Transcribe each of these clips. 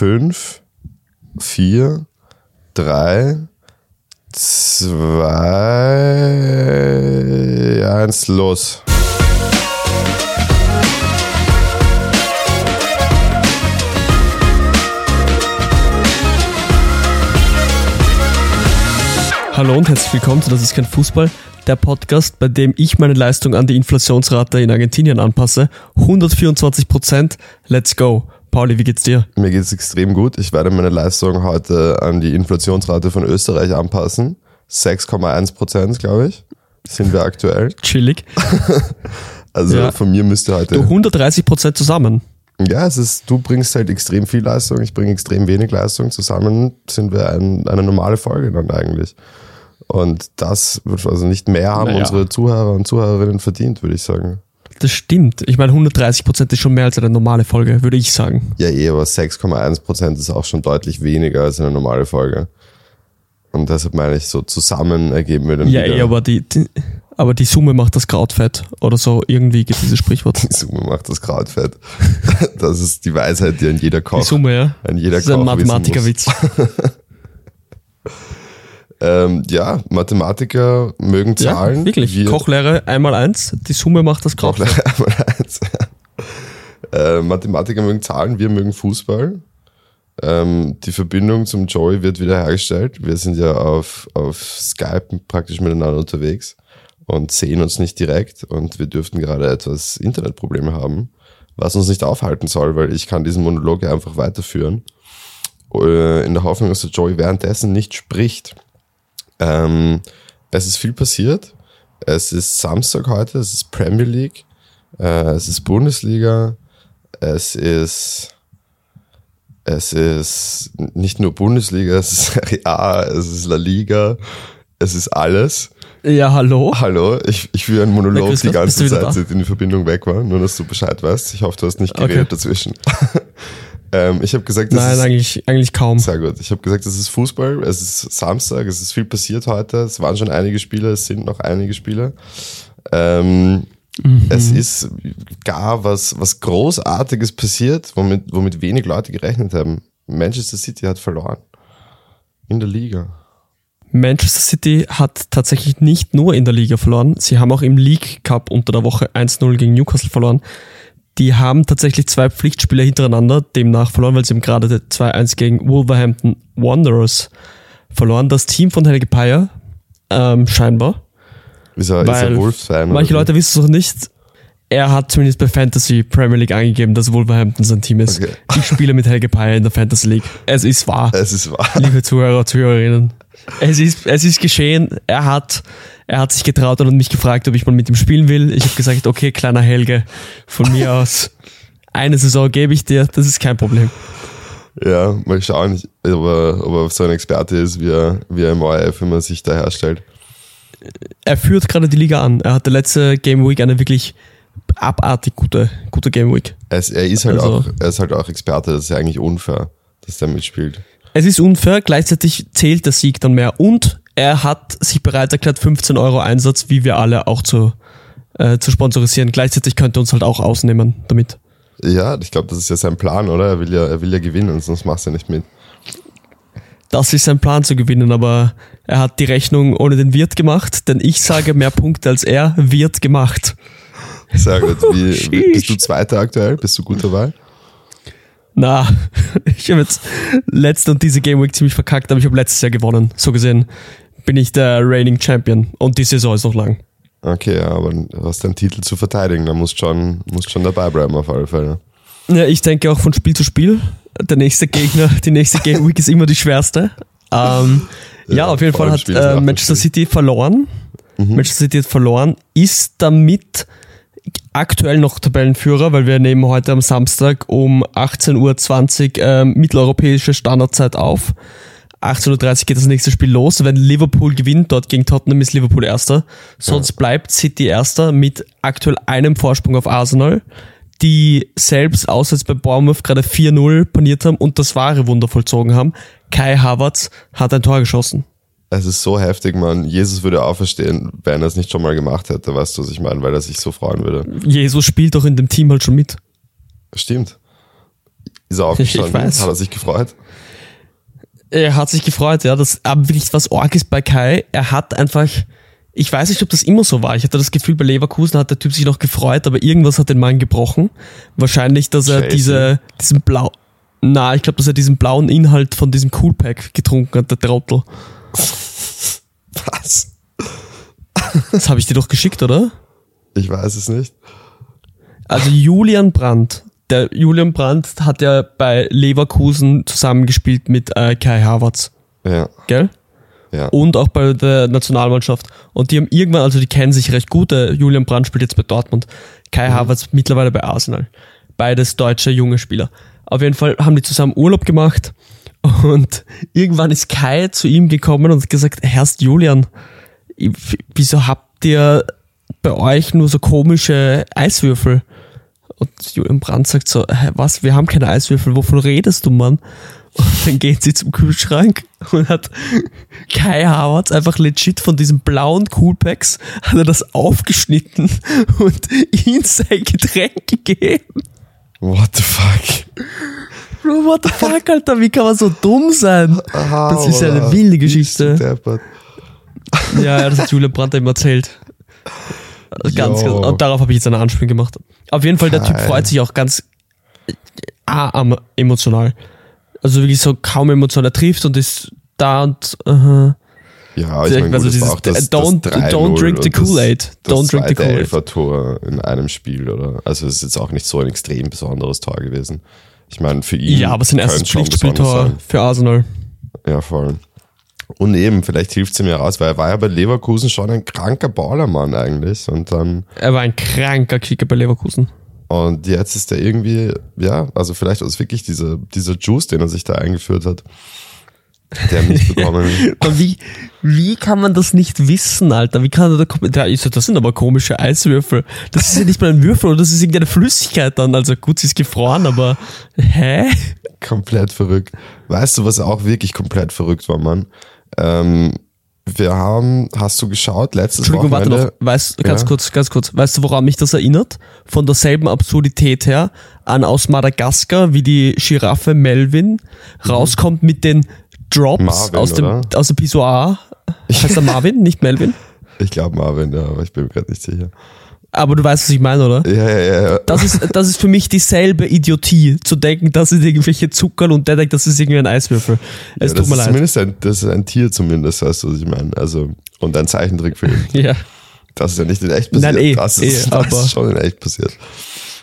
fünf, vier, drei, zwei, eins, los. Hallo und herzlich willkommen zu Das ist kein Fußball, der Podcast, bei dem ich meine Leistung an die Inflationsrate in Argentinien anpasse. 124 Prozent, let's go. Pauli, wie geht's dir? Mir geht's extrem gut. Ich werde meine Leistung heute an die Inflationsrate von Österreich anpassen. 6,1 Prozent, glaube ich, sind wir aktuell. Chillig. Also Ja. von mir müsste heute. Du 130 Prozent zusammen. Ja, es ist, du bringst halt extrem viel Leistung, ich bringe extrem wenig Leistung. Zusammen sind wir ein, eine normale Folge dann eigentlich. Und das wird also nicht mehr haben Naja. unsere Zuhörer und Zuhörerinnen verdient, würde ich sagen. Das stimmt. Ich meine, 130 Prozent ist schon mehr als eine normale Folge, würde ich sagen. Ja, eh, aber 6,1 Prozent ist auch schon deutlich weniger als eine normale Folge. Und deshalb meine ich, so zusammen ergeben wir dann Ja, wieder. eh, aber die, die, aber die Summe macht das Krautfett. Oder so, irgendwie gibt dieses Sprichwort. Die Summe macht das Krautfett. Das ist die Weisheit, die an jeder Koch, Die Summe, ja. an jeder Das ist ein Koch muss. Mathematikerwitz. Ähm, ja, Mathematiker mögen Ja, Zahlen. wirklich. Wir- Kochlehre einmal eins, die Summe macht das Krautfett. Kochlehrer einmal eins. äh, Mathematiker mögen Zahlen, wir mögen Fußball. Ähm, die Verbindung zum Joey wird wieder hergestellt. Wir sind ja auf, auf Skype praktisch miteinander unterwegs und sehen uns nicht direkt und wir dürften gerade etwas Internetprobleme haben, was uns nicht aufhalten soll, weil ich kann diesen Monolog ja einfach weiterführen. Äh, in der Hoffnung, dass der Joey währenddessen nicht spricht. Ähm, es ist viel passiert. Es ist Samstag heute, es ist Premier League, äh, es ist Bundesliga, es ist es ist nicht nur Bundesliga, es ist Serie A, es ist La Liga, es ist alles. Ja, hallo. Hallo, ich, ich führe einen Monolog die ganze Zeit, da? seitdem die Verbindung weg war, nur dass du Bescheid weißt. Ich hoffe, du hast nicht Okay. geredet dazwischen. ähm, ich habe gesagt, das Nein, ist, eigentlich, eigentlich kaum. sehr gut. Ich habe gesagt, es ist Fußball, es ist Samstag, es ist viel passiert heute. Es waren schon einige Spiele, es sind noch einige Spiele. Ähm, Es ist gar was, was Großartiges passiert, womit, womit wenig Leute gerechnet haben. Manchester City hat verloren. In der Liga. Manchester City hat tatsächlich nicht nur in der Liga verloren, sie haben auch im League Cup unter der Woche 1-0 gegen Newcastle verloren. Die haben tatsächlich zwei Pflichtspiele hintereinander demnach verloren, weil sie haben gerade 2-1 gegen Wolverhampton Wanderers verloren. Das Team von Helge Payer, ähm, scheinbar. Ist er, ist er Wolves-Fan? Manche oder Leute wissen es noch nicht. Er hat zumindest bei Fantasy Premier League angegeben, dass Wolverhampton sein Team ist. Okay. Ich spiele mit Helge Payer in der Fantasy League. Es ist wahr. Es ist wahr. liebe Zuhörer, Zuhörerinnen. Es ist, es ist geschehen. Er hat, er hat sich getraut und hat mich gefragt, ob ich mal mit ihm spielen will. Ich habe gesagt, okay, kleiner Helge, von mir aus eine Saison gebe ich dir, das ist kein Problem. Ja, mal schauen, ob er, ob er so ein Experte ist, wie er, wie er im ORF immer sich da herstellt. Er führt gerade die Liga an. Er hatte letzte Game Week eine wirklich abartig gute, gute Game Week. Es, er, ist halt Also- auch, er ist halt auch Experte, das ist ja eigentlich unfair, dass der mitspielt. Es ist unfair, gleichzeitig zählt der Sieg dann mehr und er hat sich bereit erklärt, 15 Euro Einsatz, wie wir alle auch zu, äh, zu sponsorisieren. Gleichzeitig könnte er uns halt auch ausnehmen damit. Ja, ich glaube, das ist ja sein Plan, oder? Er will ja, er will ja gewinnen, sonst machst du nicht mit. Das ist sein Plan zu gewinnen, aber er hat die Rechnung ohne den Wirt gemacht, denn ich sage mehr Punkte als er wird gemacht. Sehr gut. Wie, wie, bist du Zweiter aktuell? Bist du gut dabei? Na, ich habe jetzt letzte und diese Game Week ziemlich verkackt, aber ich habe letztes Jahr gewonnen. So gesehen bin ich der reigning Champion und die Saison ist noch lang. Okay, ja, aber du hast deinen Titel zu verteidigen, da musst schon, musst schon dabei bleiben auf alle Fälle. Ja, ich denke auch von Spiel zu Spiel. Der nächste Gegner, die nächste Game Week ist immer die schwerste. Ähm, ja, Ja, auf jeden Fall hat äh, Manchester. City verloren. Manchester City hat verloren, ist damit aktuell noch Tabellenführer, weil wir nehmen heute am Samstag um 18.20 Uhr ähm, mitteleuropäische Standardzeit auf. 18.30 Uhr geht das nächste Spiel los. Wenn Liverpool gewinnt, dort gegen Tottenham ist Liverpool Erster. Sonst bleibt City Erster mit aktuell einem Vorsprung auf Arsenal, die selbst auswärts bei Bournemouth gerade 4-0 paniert haben und das wahre Wunder vollzogen haben. Kai Havertz hat ein Tor geschossen. Es ist so heftig, man. Jesus würde auferstehen, wenn er es nicht schon mal gemacht hätte, weißt du, was ich meine, weil er sich so freuen würde. Jesus spielt doch in dem Team halt schon mit. Stimmt. Ist er aufgestanden? Ich weiß. Hat er sich gefreut? Er hat sich gefreut, ja. Das, aber wirklich was arg ist bei Kai, er hat einfach, ich weiß nicht, ob das immer so war. Ich hatte das Gefühl, bei Leverkusen hat der Typ sich noch gefreut, aber irgendwas hat den Mann gebrochen. Wahrscheinlich, dass er diese, diesen blau, na, ich glaube, dass er diesen blauen Inhalt von diesem Coolpack getrunken hat, der Trottel. Was? Das habe ich dir doch geschickt, oder? Ich weiß es nicht. Also Julian Brandt. Der Julian Brandt hat ja bei Leverkusen zusammengespielt mit äh, Kai Havertz, Ja, gell? ja. und auch bei der Nationalmannschaft. Und die haben irgendwann, also die kennen sich recht gut. Der Julian Brandt spielt jetzt bei Dortmund. Kai Mhm. Havertz mittlerweile bei Arsenal. Beides deutsche junge Spieler. Auf jeden Fall haben die zusammen Urlaub gemacht und irgendwann ist Kai zu ihm gekommen und gesagt, Herrst Julian, wieso habt ihr bei euch nur so komische Eiswürfel? Und Julian Brandt sagt so, was, wir haben keine Eiswürfel, wovon redest du, Mann? Und dann geht sie zum Kühlschrank und hat Kai Havertz einfach legit von diesen blauen Coolpacks hat er das aufgeschnitten und ihm sein Getränk gegeben. What the fuck? Bro, what the fuck, Alter, wie kann man so dumm sein? Das ist ja eine wilde Geschichte. Ja, ja, das hat Julian Brandt eben erzählt. Ganz, ganz. Jo. Und darauf habe ich jetzt eine Anspielung gemacht. Auf jeden Fall, der Typ freut sich auch ganz äh, ah, emotional. Also wirklich so kaum emotional. Er trifft und ist da und aha. Ja, ich meine, also das dieses, auch das, don't- das don't 3-0 drink the Kool-Aid. Das Don't drink the Kool-Aid. Elfer-Tor in einem Spiel, oder? Also es ist jetzt auch nicht so ein extrem besonderes Tor gewesen. Ich meine, für ihn Ja, aber sein erstes Pflichtspieltor für Arsenal. Ja, voll. Und eben, vielleicht hilft es ihm ja raus, weil er war ja bei Leverkusen schon ein kranker Ballermann eigentlich. Und dann, Er war ein kranker Kicker bei Leverkusen. und jetzt ist er irgendwie, ja, also vielleicht es wirklich dieser, dieser Juice, den er sich da eingeführt hat. Der nicht bekommen. Wie, wie kann man das nicht wissen, Alter? Wie kann er da kommen? Ja, ich so, das sind aber komische Eiswürfel. Das ist ja nicht mal ein Würfel, oder das ist irgendeine Flüssigkeit dann. Also gut, sie ist gefroren, aber hä? komplett verrückt. Weißt du, was auch wirklich komplett verrückt war, Mann? Ähm, wir haben, hast du geschaut, letztes Entschuldigung, warte Wochenende? noch. Weißt, ganz Ja. kurz, ganz kurz. Weißt du, woran mich das erinnert? Von derselben Absurdität her an aus Madagaskar, wie die Giraffe Melvin rauskommt mit den Drops Marvin, aus dem, oder? aus dem Pissoir. Heißt er Marvin, nicht Melvin? Ich glaube Marvin, ja, aber ich bin mir gerade nicht sicher. Aber du weißt, was ich meine, oder? Ja, ja, ja. Das ist, das ist für mich dieselbe Idiotie, zu denken, das sind irgendwelche Zuckerl und der denkt, das ist irgendwie ein Eiswürfel. Es ja, tut mir leid. zumindest ein, das ist ein Tier zumindest, weißt du, was ich meine? Also, und ein Zeichentrickfilm. Ja. Das ist ja nicht in echt passiert. Nein, eh, das ist, eh, das aber- ist schon in echt passiert.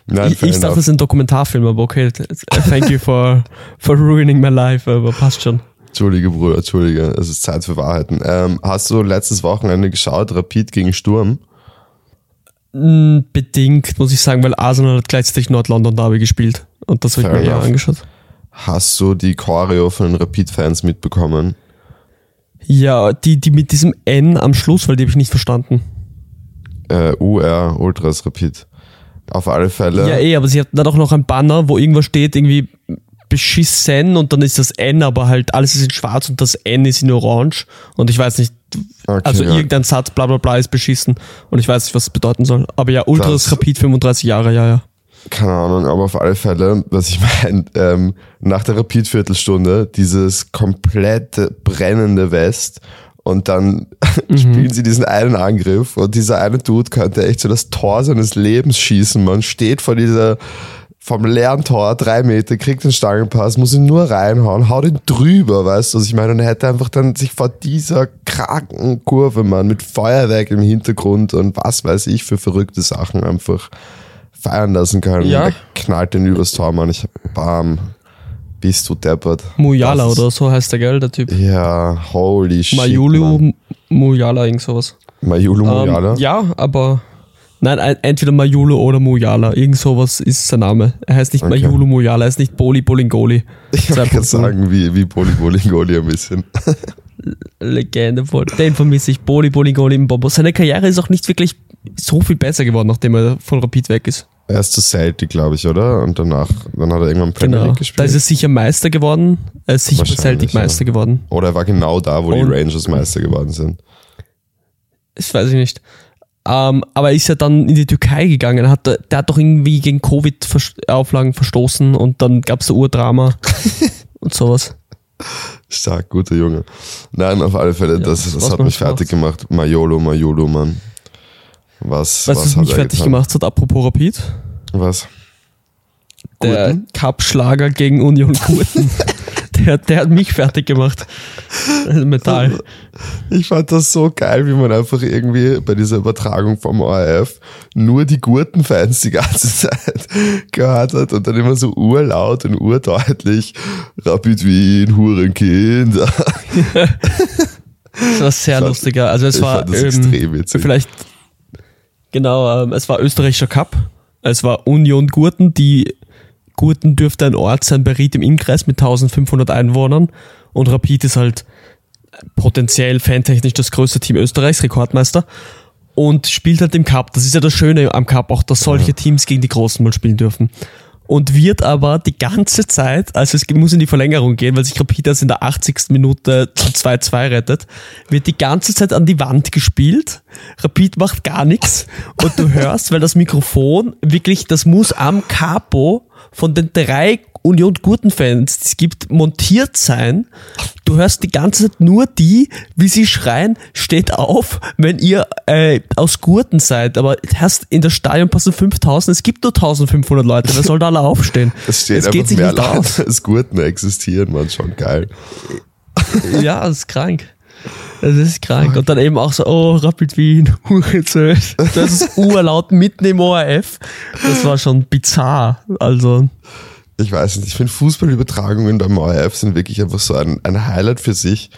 Nein, Ich, ich dachte, das ist ein Dokumentarfilm, aber okay, thank you for, for ruining my life, aber passt schon. Entschuldige, Bruder, Entschuldige. Es ist Zeit für Wahrheiten. Ähm, hast du letztes Wochenende geschaut, Rapid gegen Sturm? Mm, Bedingt, muss ich sagen, weil Arsenal hat gleichzeitig Nord-London Derby gespielt. Und das habe ich mir enough. angeschaut. Hast du die Choreo von den Rapid-Fans mitbekommen? Ja, die, die mit diesem N am Schluss, weil die habe ich nicht verstanden. Äh, UR, Ultras Rapid. Auf alle Fälle. Ja, eh, aber sie hatten da doch noch ein Banner, wo irgendwas steht, irgendwie beschissen und dann ist das N, aber halt alles ist in schwarz und das N ist in orange. Und ich weiß nicht, Okay, also ja. irgendein Satz, bla bla bla, ist beschissen. Und ich weiß nicht, was es bedeuten soll. Aber ja, Ultras Das- Rapid 35 Jahre, ja, ja. Keine Ahnung, aber auf alle Fälle, was ich meine, ähm, nach der Rapid-Viertelstunde, dieses komplette brennende West und dann spielen sie diesen einen Angriff und dieser eine Dude könnte echt so das Tor seines Lebens schießen. Man steht vor dieser, vom leeren Tor, drei Meter, kriegt den Stangenpass, muss ihn nur reinhauen, haut ihn drüber, weißt du, was ich meine? Und er hätte einfach dann sich vor dieser kranken Kurve, Mann, mit Feuerwerk im Hintergrund und was weiß ich für verrückte Sachen einfach feiern lassen können. Ja. Er knallt den übers Tor, Mann. Ich hab bam. Bist du deppert. Mujala Das ist- oder so heißt der, gell, der Typ. Ja, holy shit. Mann. Majulu, Mujala, irgend sowas. Majulu Mujala. Ähm, ja, aber nein, ein- entweder Majulu oder Mujala. Irgend sowas ist sein Name. Er heißt nicht Okay. Majulu Mujala, er heißt nicht Boli Bolingoli. ich gerade sagen, wie, wie Boli Bolingoli ein bisschen. Legende voll. Den vermisse ich. Boli Bolingoli im Bobo. Seine Karriere ist auch nicht wirklich so viel besser geworden, nachdem er von Rapid weg ist. Er ist zu Celtic, glaube ich, oder? Und danach, dann hat er irgendwann Premier Genau. League Da gespielt. ist er sicher Meister geworden. Er ist sicher bei Celtic Meister geworden. oder er war genau da, wo die Und- Rangers Meister geworden sind. Das weiß ich nicht. Ähm, aber er ist ja dann in die Türkei gegangen. Hat, der hat doch irgendwie gegen Covid-Auflagen verstoßen und dann gab es da Urdrama und sowas. Stark, guter Junge. Nein, auf alle Fälle, das, das was hat mich fertig gemacht. Majolo, Majolo, Mann. Was, Weißt was was hat mich er fertig getan? gemacht hat, apropos Rapid? Was? Der? Cup-Schlager gegen Union Gurten. der, der hat mich fertig gemacht. Also Metall. Ich fand das so geil, wie man einfach irgendwie bei dieser Übertragung vom ORF nur die Gurtenfans die ganze Zeit gehört hat und dann immer so urlaut und urdeutlich Rapid Wien, Hurenkind. Das war sehr fand- lustiger. Also es war ähm, extrem witzig. vielleicht genau, ähm, es war österreichischer Cup. Es war Union Gurten, die Gurten dürfte ein Ort sein bei Ried im Innkreis mit 1500 Einwohnern und Rapid ist halt potenziell fantechnisch das größte Team Österreichs, Rekordmeister und spielt halt im Cup. Das ist ja das Schöne am Cup auch, dass solche Teams gegen die Großen mal spielen dürfen. Und wird aber die ganze Zeit, also es muss in die Verlängerung gehen, weil sich Rapid erst in der 80. Minute zu 2-2 rettet, wird die ganze Zeit an die Wand gespielt. Rapid macht gar nichts und du hörst, weil das Mikrofon wirklich, das muss am Capo von den drei Union Gurten-Fans, die es gibt, montiert sein. Du hörst die ganze Zeit nur die, wie sie schreien, steht auf, wenn ihr äh, aus Gurten seid. Aber hast in der Stadion passen 5000, es gibt nur 1500 Leute, wer soll da alle aufstehen? es steht es geht sich mehr nicht aus. Leute als Gurten existieren, man, schon geil. Ja, das ist krank. Das ist krank. Und dann eben auch so, oh, Rapid Wien, Hurensohn. Das ist urlaut mitten im ORF. Das war schon bizarr. Also, Ich weiß nicht, ich finde Fußballübertragungen beim ORF sind wirklich einfach so ein, ein Highlight für sich.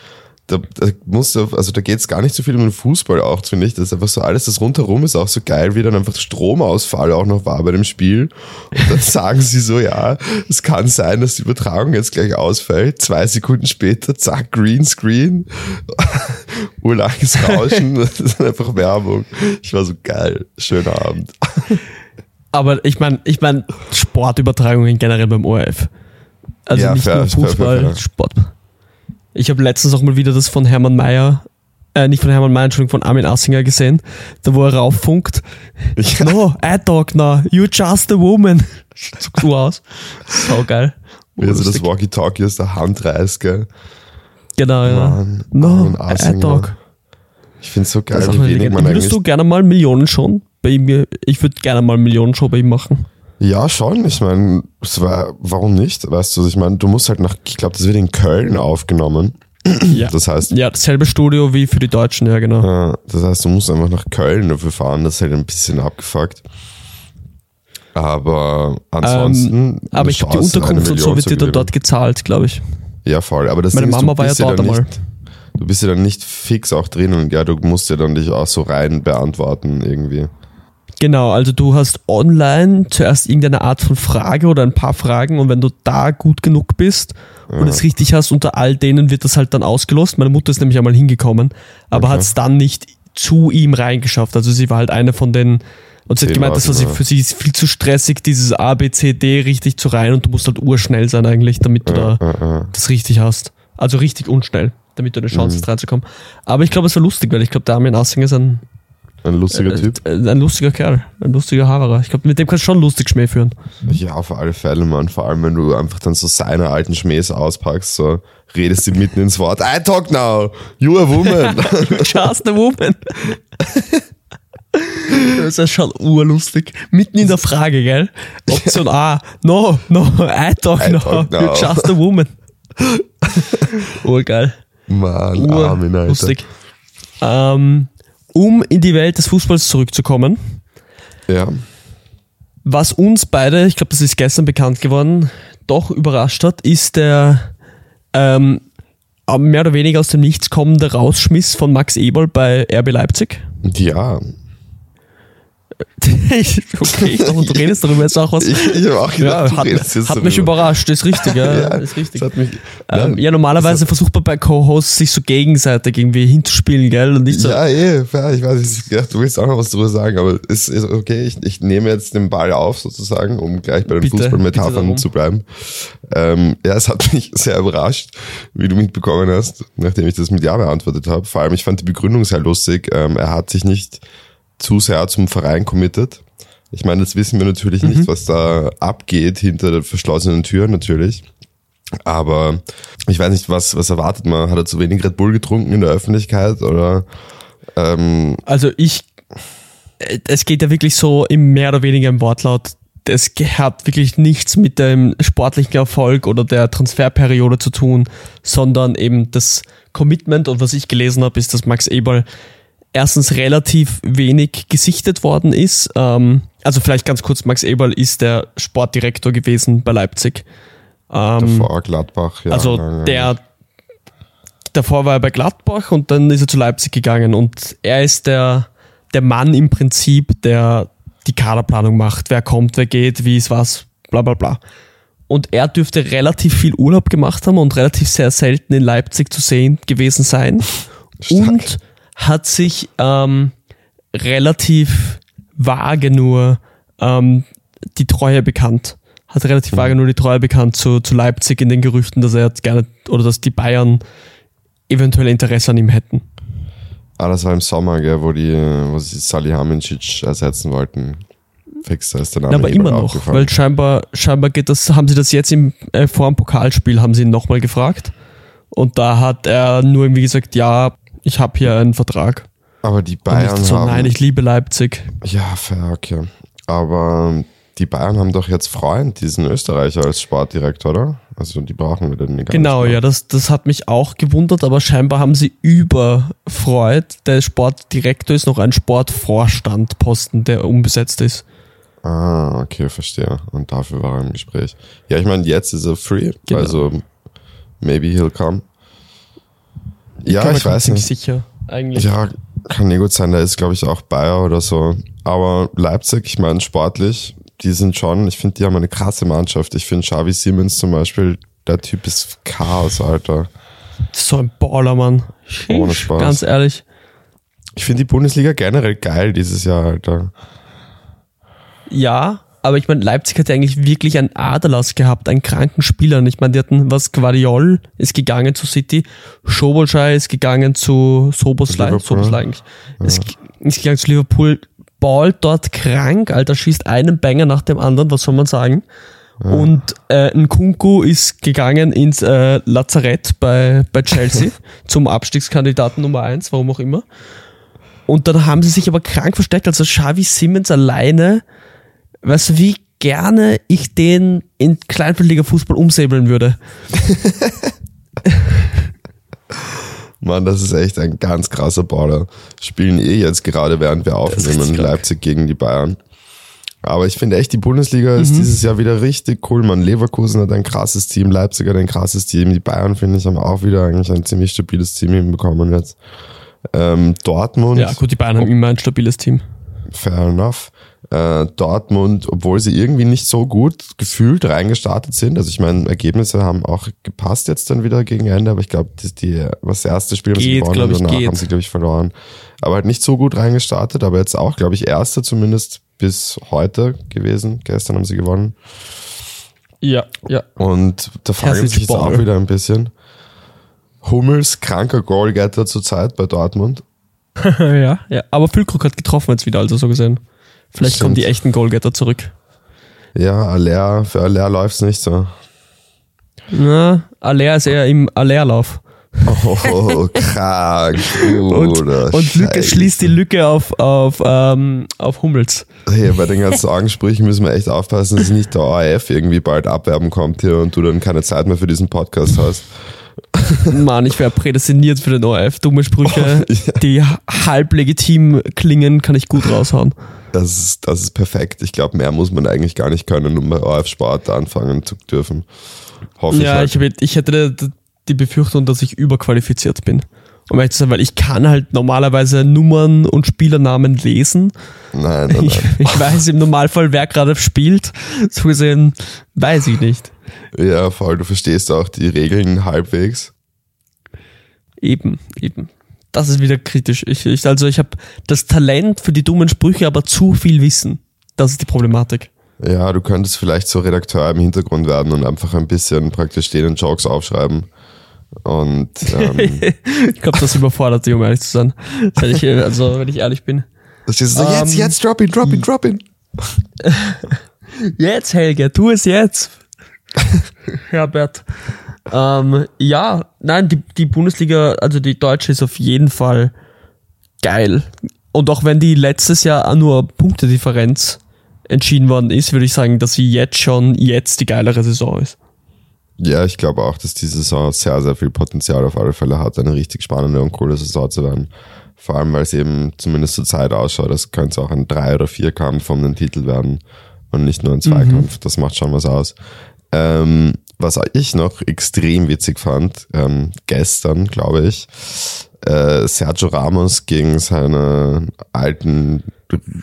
Da, da musst du, also da geht es gar nicht so viel um den Fußball auch, finde ich. Das ist einfach so alles, das rundherum ist auch so geil, wie dann einfach Stromausfall auch noch war bei dem Spiel. Und dann sagen sie so, ja, es kann sein, dass die Übertragung jetzt gleich ausfällt. Zwei Sekunden später, zack, Greenscreen. Urlanges Rauschen. Das ist einfach Werbung. Ich war so geil. Schöner Abend. Aber ich meine, ich mein, Sportübertragungen generell beim ORF. Also Ja, nicht fair, nur Fußball, fair, fair. Sport. Ich habe letztens auch mal wieder das von Hermann Mayer, äh, nicht von Hermann Mayer, Entschuldigung, von Armin Assinger gesehen, da wo er rauffunkt. Ja. No, I talk now, you just a woman. So so aus. So geil. Wie er so das. Walkie-Talkie aus der Hand reißt, gell? Genau, ja. Mann, no, Armin I talk. Ich finde es so geil, wie wenig man Würdest eigentlich. du gerne mal Millionen schon bei ihm? Ich würde gerne mal Millionen schon bei ihm machen. Ja, schon. Ich meine, es war, warum nicht? Weißt du, ich meine, du musst halt nach, ich glaube, das wird in Köln aufgenommen. Ja. Das heißt, Ja, dasselbe Studio wie für die Deutschen, ja genau. äh, das heißt, du musst einfach nach Köln dafür fahren. Das ist halt ein bisschen abgefuckt. Aber ansonsten. Ähm, aber ich glaube, die Unterkunft und so wird dir dann dort gezahlt, glaube ich. Ja, voll. Aber das Meine ist, Mama war ja dort einmal. nicht, Du bist ja dann nicht fix auch drinnen, ja. Du musst ja dann dich auch so rein beantworten irgendwie. Genau, also du hast online zuerst irgendeine Art von Frage oder ein paar Fragen und wenn du da gut genug bist und es richtig hast, unter all denen wird das halt dann ausgelost. Meine Mutter ist nämlich einmal hingekommen, aber Okay. hat es dann nicht zu ihm reingeschafft. Also sie war halt eine von den und sie hat gemeint, das war sie, ja. für sie ist viel zu stressig, dieses A, B, C, D richtig zu rein und du musst halt urschnell sein eigentlich, damit du da Äh, äh. das richtig hast. Also richtig unschnell, damit du eine Chance Mhm. hast reinzukommen. Aber ich glaube, es war lustig, weil ich glaube, der Armin Assinger ist ein, Ein lustiger äh, Typ. äh, ein lustiger Kerl, ein lustiger Haverer. Ich glaube, mit dem kannst du schon lustig Schmäh führen. Ja, auf alle Fälle, Mann. Vor allem, wenn du einfach dann so seine alten Schmähs auspackst, so redest du mitten ins Wort. I talk now, you a woman. Just a woman. Das ist schon urlustig. Mitten in der Frage, gell? Option A. No, no, I talk I now. talk now. You're just a woman. Urgeil. Mann, Armin, Alter. Urlustig. Ähm, um in die Welt des Fußballs zurückzukommen, Ja. was uns beide, ich glaube, das ist gestern bekannt geworden, doch überrascht hat, ist der ähm, mehr oder weniger aus dem Nichts kommende Rausschmiss von Max Eberl bei RB Leipzig. Ja. okay, ich dachte, du redest darüber jetzt auch was. Ich, ich habe auch gedacht, ja, du hat, redest jetzt hat mich überrascht, ist richtig, ja. Ja, ist richtig. Mich, Ähm, ja, normalerweise versucht man bei Co-Hosts sich so gegenseitig irgendwie hinzuspielen, gell? Und nicht so, Ja, eh, ja, ich weiß, ich dachte, du willst auch noch was drüber sagen, aber es ist okay, ich, ich nehme jetzt den Ball auf sozusagen, um gleich bei den Fußballmetaphern zu bleiben. Ähm, ja, es hat mich sehr überrascht, wie du mitbekommen hast, nachdem ich das mit Ja beantwortet habe. Vor allem, ich fand die Begründung sehr lustig. Ähm, er hat sich nicht zu sehr zum Verein committed. Ich meine, das wissen wir natürlich nicht, was da abgeht hinter verschlossenen Türen natürlich. Aber ich weiß nicht, was, was erwartet man? Hat er zu wenig Red Bull getrunken in der Öffentlichkeit oder ähm, Also ich, äh, es geht ja wirklich so im mehr oder weniger im Wortlaut. Es hat wirklich nichts mit dem sportlichen Erfolg oder der Transferperiode zu tun, sondern eben das Commitment. Und was ich gelesen habe, ist, dass Max Eberl erstens relativ wenig gesichtet worden ist. Ähm, also vielleicht ganz kurz, Max Eberl ist der Sportdirektor gewesen bei Leipzig. Ähm, davor Gladbach? Ja, also der davor war er bei Gladbach und dann ist er zu Leipzig gegangen und er ist der, der Mann im Prinzip, der die Kaderplanung macht, wer kommt, wer geht, wie ist was, bla bla bla. Und er dürfte relativ viel Urlaub gemacht haben und relativ sehr selten in Leipzig zu sehen gewesen sein. Stark. Und hat sich ähm, relativ vage nur ähm, die Treue bekannt. Hat relativ vage nur die Treue bekannt zu, zu Leipzig in den Gerüchten, dass er jetzt gerne oder dass die Bayern eventuell Interesse an ihm hätten. Ah, das war im Sommer, gell, wo die, wo sie Salihamidzic ersetzen wollten. Fix, da ist der Name Ja, aber immer noch, weil scheinbar, scheinbar geht das, haben sie das jetzt im, äh, vor dem Pokalspiel, haben sie ihn nochmal gefragt. Und da hat er nur irgendwie gesagt, ja, ich habe hier einen Vertrag. aber die Und Bayern nicht so, haben, nein, ich liebe Leipzig. ja, fair, okay. Aber die Bayern haben doch jetzt Freund, diesen Österreicher als Sportdirektor, oder? Also die brauchen wir denn gar Genau, nicht. ja, das, das hat mich auch gewundert, aber scheinbar haben sie über Freud, der Sportdirektor ist noch ein Sportvorstandposten, der unbesetzt ist. Ah, okay, verstehe. Und dafür war er im Gespräch. Ja, ich meine, jetzt ist er free, Genau. also maybe he'll come. Ja, mir ich weiß nicht. sicher, eigentlich. Ja, kann nicht gut sein, der ist, glaube ich, auch Bayer oder so. Aber Leipzig, ich meine, sportlich, die sind schon, ich finde, die haben eine krasse Mannschaft. Ich finde Xavi Siemens zum Beispiel, der Typ ist Chaos, Alter. So ein Baller, Mann. Ohne Spaß. Ganz ehrlich. Ich finde die Bundesliga generell geil dieses Jahr, Alter. Ja, aber ich meine, Leipzig hat ja eigentlich wirklich einen Aderlass gehabt, einen kranken Spieler. Ich meine, die hatten was, Guardiol ist gegangen zu City, Schobolschei ist gegangen zu Soboslai. Soboslai eigentlich. Ist, ist gegangen zu Liverpool, Ball dort krank, Alter, schießt einen Banger nach dem anderen, was soll man sagen? Und äh, Nkunku ist gegangen ins äh, Lazarett bei, bei Chelsea zum Abstiegskandidaten Nummer eins, warum auch immer. Und dann haben sie sich aber krank versteckt, also Xavi Simmons alleine weißt du, wie gerne ich den in Kleinfeldliga Fußball umsäbeln würde. Mann, das ist echt ein ganz krasser Baller. Spielen eh jetzt gerade, während wir aufnehmen. Leipzig gegen die Bayern. Aber ich finde echt, die Bundesliga Mhm. ist dieses Jahr wieder richtig cool. Man, Leverkusen hat ein krasses Team, Leipzig hat ein krasses Team. Die Bayern, finde ich, haben auch wieder eigentlich ein ziemlich stabiles Team hinbekommen jetzt. Ähm, Dortmund, Ja, gut, die Bayern haben immer ein stabiles Team. Fair enough. Äh, Dortmund, obwohl sie irgendwie nicht so gut gefühlt reingestartet sind. Also ich meine, Ergebnisse haben auch gepasst jetzt dann wieder gegen Ende, aber ich glaube, das, die, was das erste Spiel, was sie Geht, gewonnen glaub haben, danach geht. haben sie, glaube ich, verloren. Aber halt nicht so gut reingestartet, aber jetzt auch, glaube ich, erste zumindest bis heute gewesen. Gestern haben sie gewonnen. Ja, ja. Und da frage ich mich jetzt auch wieder ein bisschen. Hummels, kranker Goalgetter zurzeit bei Dortmund. ja, ja. Aber Füllkrug hat getroffen jetzt wieder, also so gesehen. Vielleicht Stimmt. kommen die echten Goalgetter zurück. Ja, Aller, für Aller läuft's nicht so. Na, Aller ist eher im Allerlauf. Oh, krank, Und, Bruder. und Lücke Scheiße. schließt die Lücke auf, auf, ähm, auf Hummels. Hier bei den ganzen Augsprüchen müssen wir echt aufpassen, dass nicht der ORF irgendwie bald abwerben kommt hier und du dann keine Zeit mehr für diesen Podcast hast. Mann, ich wäre prädestiniert für den ORF. Dumme Sprüche, Oh, ja. die halb legitim klingen, kann ich gut raushauen. Das ist, das ist perfekt. Ich glaube, mehr muss man eigentlich gar nicht können, um bei ORF Sport anfangen zu dürfen. Hoffe ich Ja, halt. ich, ich hätte die Befürchtung, dass ich überqualifiziert bin. Um ehrlich zu sein, weil ich kann halt normalerweise Nummern und Spielernamen lesen. nein, nein, Ich, nein. ich weiß im Normalfall, wer gerade spielt. So gesehen weiß ich nicht. Ja, voll. Du verstehst auch die Regeln halbwegs. Eben, eben. Das ist wieder kritisch. Ich, ich, also ich habe das Talent für die dummen Sprüche, aber zu viel Wissen. Das ist die Problematik. Ja, du könntest vielleicht so Redakteur im Hintergrund werden und einfach ein bisschen praktisch denen Jokes aufschreiben. Und ähm, Ich glaube, das überfordert dich, um ehrlich zu sein. Wenn ich, also, wenn ich ehrlich bin. Da stehst du so, Ähm, jetzt, jetzt, drop ihn, drop ihn, drop ihn. Jetzt, Helge, tu es jetzt. Herbert. Ähm, ja, nein, die, die Bundesliga, also die deutsche ist auf jeden Fall geil. Und auch wenn die letztes Jahr nur Punktedifferenz entschieden worden ist, würde ich sagen, dass sie jetzt schon jetzt die geilere Saison ist. Ja, ich glaube auch, dass die Saison sehr, sehr viel Potenzial auf alle Fälle hat, eine richtig spannende und coole Saison zu werden. Vor allem, weil es eben zumindest zur Zeit ausschaut, das könnte es auch ein Drei- oder Vierkampf um den Titel werden und nicht nur ein Zweikampf. Das macht schon was aus. Ähm, was ich noch extrem witzig fand, ähm, gestern, glaube ich, äh, Sergio Ramos gegen seine alten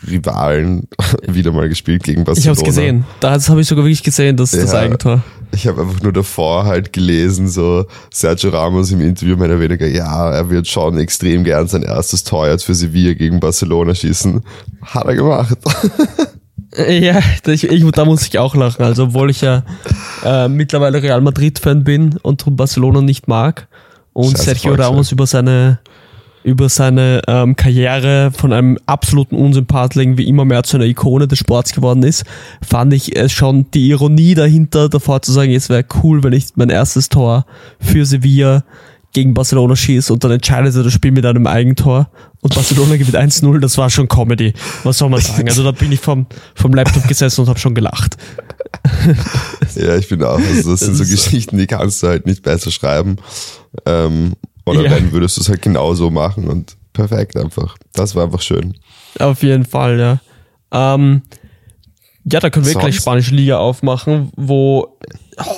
Rivalen wieder mal gespielt gegen Ich Barcelona. habe es gesehen. Das habe ich sogar wirklich gesehen, das, das Ja. Eigentor. Ich habe einfach nur davor halt gelesen, so Sergio Ramos im Interview mehr oder weniger, ja, er wird schon extrem gern sein erstes Tor jetzt für Sevilla gegen Barcelona schießen. Hat er gemacht. Ja, ich, ich, da muss ich auch lachen. Also, obwohl ich ja äh, mittlerweile Real Madrid-Fan bin und Barcelona nicht mag und Scheiße Sergio. Ramos über seine über seine ähm, Karriere von einem absoluten Unsympathling wie immer mehr zu einer Ikone des Sports geworden ist, fand ich es schon die Ironie dahinter, davor zu sagen, es wäre cool, wenn ich mein erstes Tor für Sevilla gegen Barcelona schieße und dann entscheidet er das Spiel mit einem Eigentor und Barcelona gewinnt 1-0, das war schon Comedy. Was soll man sagen? Also da bin ich vom, vom Laptop gesessen und habe schon gelacht. ja, ich bin auch. Also das sind so Das Geschichten, die kannst du halt nicht besser schreiben. Ähm, oder Ja. wenn, würdest du es halt genauso machen und perfekt einfach. Das war einfach schön. Auf jeden Fall, ja. Ähm, ja, da können wir Sonst? gleich spanische Liga aufmachen, wo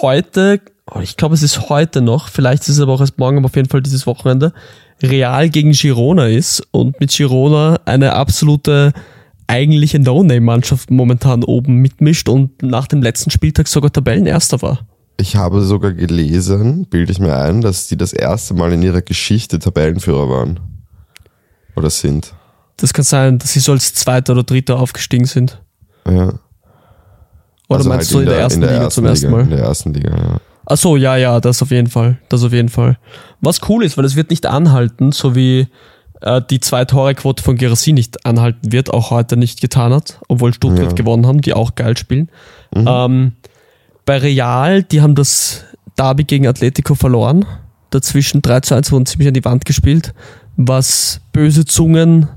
heute, oh, ich glaube, es ist heute noch, vielleicht ist es aber auch erst morgen, aber auf jeden Fall dieses Wochenende, Real gegen Girona ist und mit Girona eine absolute eigentliche No-Name-Mannschaft momentan oben mitmischt und nach dem letzten Spieltag sogar Tabellenerster war. Ich habe sogar gelesen, bilde ich mir ein, dass die das erste Mal in ihrer Geschichte Tabellenführer waren. Oder sind. Das kann sein, dass sie so als Zweiter oder Dritter aufgestiegen sind. Ja. Oder Also meinst halt du in der, ersten Liga zum ersten Liga, Mal? In der ersten Liga, ja. Ach so, ja, ja, das auf jeden Fall. Das auf jeden Fall. Was cool ist, weil es wird nicht anhalten, so wie äh, die Zwei-Tore-Quote von Gerassi nicht anhalten wird, auch heute nicht getan hat, obwohl Stuttgart Ja. gewonnen haben, die auch geil spielen. Ähm, bei Real, die haben das Derby gegen Atletico verloren. Dazwischen 3 zu 1 wurden ziemlich an die Wand gespielt, was böse Zungen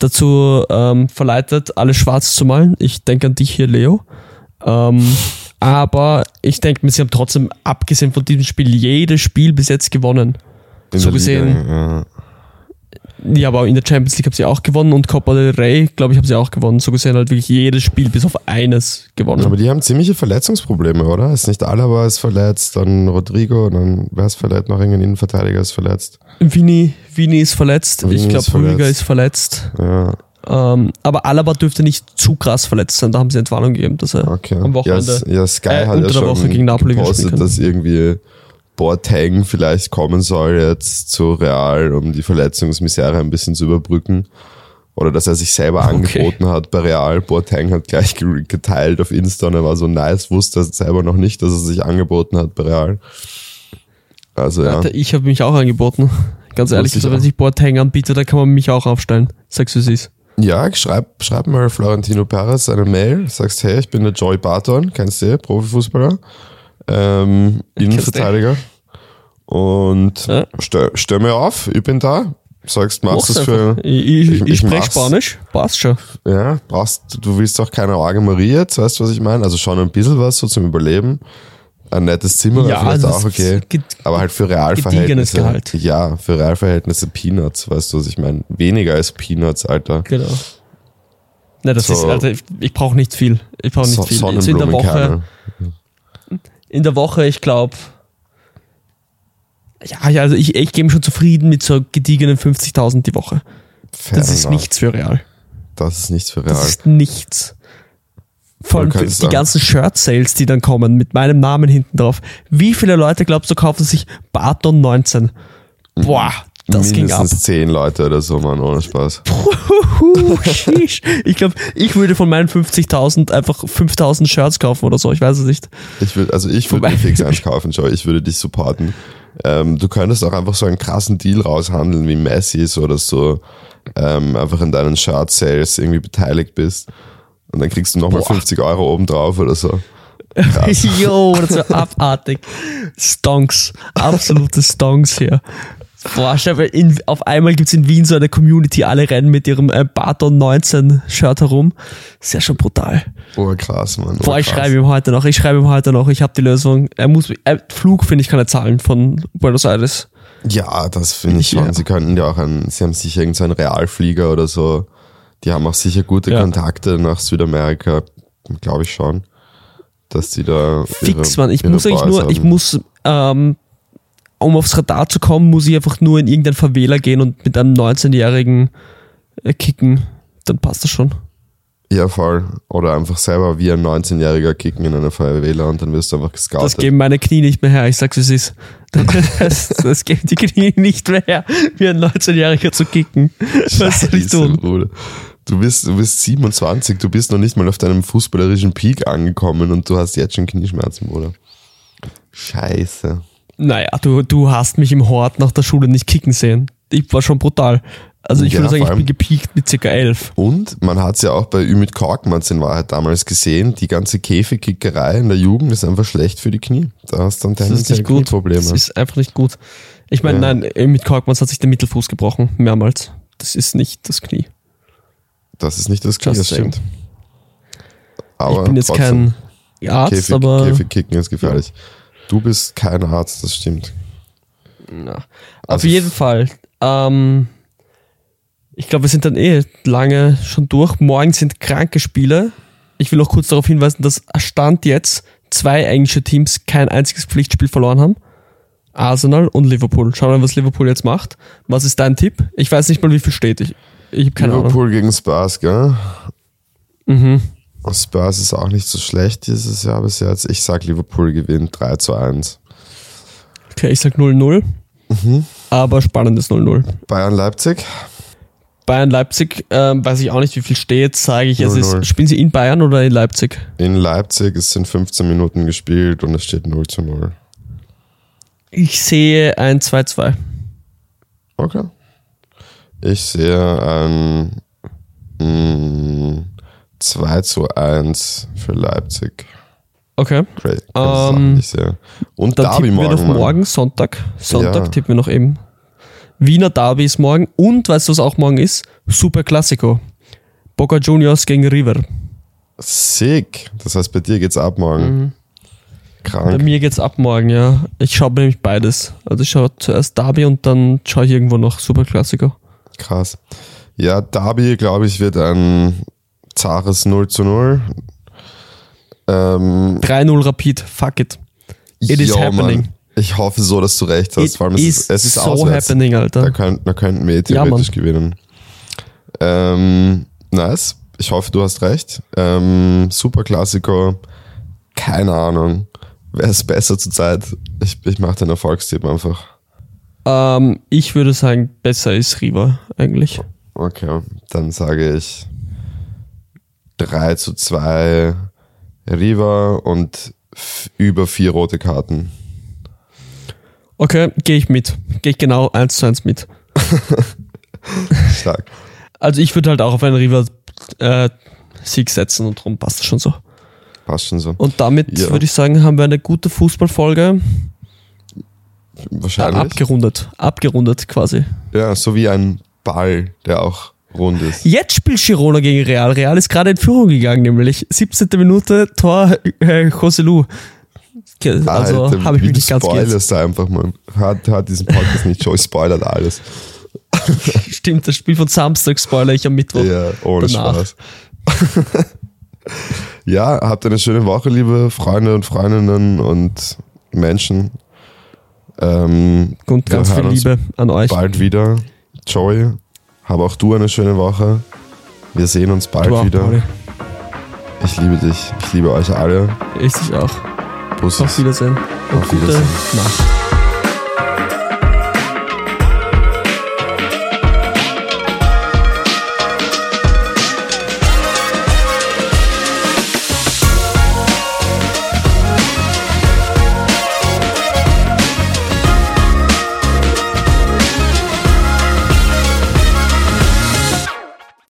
dazu ähm, verleitet, alles schwarz zu malen. Ich denke an dich hier, Leo. Ähm, aber ich denke mir, sie haben trotzdem, abgesehen von diesem Spiel, jedes Spiel bis jetzt gewonnen. In So gesehen- Liga, ja. Ja, aber in der Champions League haben sie auch gewonnen und Copa del Rey, glaube ich, haben sie auch gewonnen. So gesehen halt wirklich jedes Spiel bis auf eines gewonnen. Aber die haben ziemliche Verletzungsprobleme, oder? Ist nicht Alaba ist verletzt, dann Rodrigo, dann wer ist verletzt? Noch irgendein Innenverteidiger ist verletzt. Vini, Vini ist verletzt. Vini ich glaube. Rüdiger ist verletzt. Ja, Ähm, aber Alaba dürfte nicht zu krass verletzt sein. Da haben sie Entwarnung gegeben, dass er okay. am Ja, Wochenende. S- ja Sky äh, hat unter ja der Woche gegen Napoli gepostet, gespielt dass irgendwie Boateng vielleicht kommen soll jetzt zu Real, um die Verletzungsmisere ein bisschen zu überbrücken. Oder dass er sich selber Okay. angeboten hat bei Real. Boateng hat gleich ge- geteilt auf Insta und er war so nice, wusste er selber noch nicht, dass er sich angeboten hat bei Real. Also ja. Alter, ich habe mich auch angeboten. Ganz ehrlich, also, wenn sich Boateng anbietet, dann kann man mich auch aufstellen. Sagst du es ist. Ja, schreib, schreib mal Florentino Perez eine Mail, sagst, hey, ich bin der Joy Barton, kennst du, Profifußballer, ähm, Innenverteidiger. Und Ja. stell, stell mir auf, ich bin da. Sagst, machst Mach's das für. Ich, ich, ich- ich, spreche. Spanisch. Passt schon. ja, brauchst, du willst doch keine Orge jetzt, weißt du, was ich meine? Also schon ein bisschen was so zum Überleben. Ein nettes Zimmer Ja, vielleicht auch okay. Aber halt für Realverhältnisse. Gehalt. Ja, für Realverhältnisse Peanuts, weißt du, was ich meine? Weniger als Peanuts, Alter. Genau. Ne, das So. ist, Alter, ich, ich brauche nicht viel. Ich brauche nicht So, viel. Also in der Woche, Sonnenblumenkerne. In der Woche, ich glaube, ja, ja, also ich, ich mir schon zufrieden mit so gediegenen 50.000 die Woche. Fair Das ist enough. nichts für Real. Das ist nichts für Das Real. ist nichts. Vor allem die sagen- ganzen Shirt-Sales, die dann kommen, mit meinem Namen hinten drauf. Wie viele Leute, glaubst du, kaufen sich Barton 19? Boah, das ging ab. Mindestens zehn Leute oder so, Mann, ohne Spaß. Ich glaube, ich würde von meinen 50.000 einfach 5.000 Shirts kaufen oder so, ich weiß es nicht. Ich würde, also ich würde mir fix eins kaufen, schau, ich würde dich supporten. Ähm, du könntest auch einfach so einen krassen Deal raushandeln wie Messi, so dass du ähm, einfach in deinen Shirt-Sales irgendwie beteiligt bist. Und dann kriegst du nochmal Boah. 50 Euro obendrauf oder so. Jo, das war abartig. Stonks. Absolute Stonks hier. Boah, stell dir in, auf einmal gibt's in Wien so eine Community, alle rennen mit ihrem äh, Barton 19 Shirt herum. Ist ja schon brutal. Oh, krass, Mann. Boah, ich krass. schreibe ihm heute noch, ich schreibe ihm heute noch, ich habe die Lösung. Er muss, äh, Flug finde ich kann er zahlen von Buenos Aires. Ja, das finde ich Ja. schon. Sie könnten ja auch einen, sie haben sicher irgendeinen Realflieger oder so. Die haben auch sicher gute Ja. Kontakte nach Südamerika, glaube ich schon. Dass die da. Fix, ihre- Mann. Ich muss eigentlich nur, ich haben. muss, ähm, um aufs Radar zu kommen, muss ich einfach nur in irgendeinen Verwähler gehen und mit einem 19-Jährigen äh, kicken. Dann passt das schon. Ja, voll. Oder einfach selber wie ein 19-Jähriger kicken in einer Favela und dann wirst du einfach gescoutet. Das geben meine Knie nicht mehr her, ich sag's wie es ist. Das, das geben die Knie nicht mehr her, wie ein 19-Jähriger zu kicken. Was soll ich Scheiße, tun? Bruder. Du bist, du bist 27, du bist noch nicht mal auf deinem fußballerischen Peak angekommen und du hast jetzt schon Knieschmerzen, Bruder. Scheiße. Naja, du, du hast mich im Hort nach der Schule nicht kicken sehen. Ich war schon brutal. Also ich Ja, würde sagen, ich bin gepiekt mit circa elf. Und man hat es ja auch bei Ümit Korkmaz in Wahrheit damals gesehen, die ganze Käfigkickerei in der Jugend ist einfach schlecht für die Knie. Da hast du dann tendenziell gut. Knieprobleme. Das ist einfach nicht gut. Ich meine, Ja. nein, äh, mit Korkmans hat sich der Mittelfuß gebrochen, mehrmals. Das ist nicht das Knie. Das ist nicht das Knie, Just das stimmt. Aber ich bin jetzt kein Arzt, Käfig, aber Käfigkicken ist gefährlich. Du bist kein Arzt, das stimmt. na. auf Also- jeden Fall. Ähm, ich glaube, wir sind dann eh lange schon durch. Morgen sind kranke Spiele. Ich will auch kurz darauf hinweisen, dass Stand jetzt zwei englische Teams kein einziges Pflichtspiel verloren haben. Arsenal und Liverpool. Schauen wir mal, was Liverpool jetzt macht. Was ist dein Tipp? Ich weiß nicht mal, wie viel steht. Ich, ich habe keine Ahnung. Liverpool gegen Spurs, gell? Mhm. Spurs ist auch nicht so schlecht dieses Jahr bis jetzt. Ich sag, Liverpool gewinnt 3 zu 1. Okay, ich sag 0-0. Mhm. Aber spannendes 0-0. Bayern Leipzig? Bayern Leipzig, ähm, weiß ich auch nicht, wie viel steht, sage ich. Es 0-0. ist, spielen sie in Bayern oder in Leipzig? In Leipzig, es sind 15 Minuten gespielt und es steht 0 zu 0. Ich sehe ein 2-2. Okay. Ich sehe ein mm, 2 zu 1 für Leipzig. Okay. Great. Ähm. Und Dann Derby tippen wir morgen. noch Mann. morgen, Sonntag. Sonntag Ja. tippen wir noch eben. Wiener Derby ist morgen. Und weißt du, was auch morgen ist? Super Classico. Boca Juniors gegen River. Sick. Das heißt, bei dir geht's ab morgen. Bei Krank. mir geht's ab morgen, ja. Ich schaue nämlich beides. Also ich schaue zuerst Derby und dann schaue ich irgendwo noch Super Classico. Krass. Ja, Derby, glaube ich, wird ein zares 0 zu 0. Ähm, 3-0 Rapid. Fuck it. It is yo, happening. Mann. Ich hoffe so, dass du recht hast. It Vor allem, es is ist, es ist so auswärts. happening, Alter. Da, könnt, da könnten wir eh Ja, theoretisch gewinnen. Ähm, nice. Ich hoffe, du hast recht. Ähm, Super Klassiko. Keine Ahnung. Wer ist besser zurzeit? Ich, ich mache den Erfolgstipp einfach. Ähm, ich würde sagen, besser ist Riva eigentlich. Okay, dann sage ich 3 zu 2 Riva und über vier rote Karten. Okay, gehe ich mit. Gehe ich genau eins zu eins mit. Stark. Also ich würde halt auch auf einen Riva äh, Sieg setzen und drum passt das schon so. Passt schon so. Und damit Ja. würde ich sagen, haben wir eine gute Fußballfolge Wahrscheinlich. abgerundet. Abgerundet quasi. Ja, so wie ein Ball, der auch rund ist. Jetzt spielt Girona gegen Real. Real ist gerade in Führung gegangen, nämlich 17. Minute, Tor äh, Joselu. Also habe ich mich nicht ganz spoilerst da einfach mal. Hört, hört diesen Podcast nicht. Joey spoilert alles. Stimmt, das Spiel von Samstag spoiler ich am Mittwoch. Ja, ohne danach. Spaß. ja, habt eine schöne Woche, liebe Freunde und Freundinnen und Menschen. Ähm, Und ganz viel Liebe an euch. Bald wieder. Joey, hab auch du eine schöne Woche. Wir sehen uns bald auch, wieder. Pauli. Ich liebe dich. Ich liebe euch alle. Ich dich auch. Bussis. Auf Wiedersehen. Und Auf Wiedersehen. Nacht.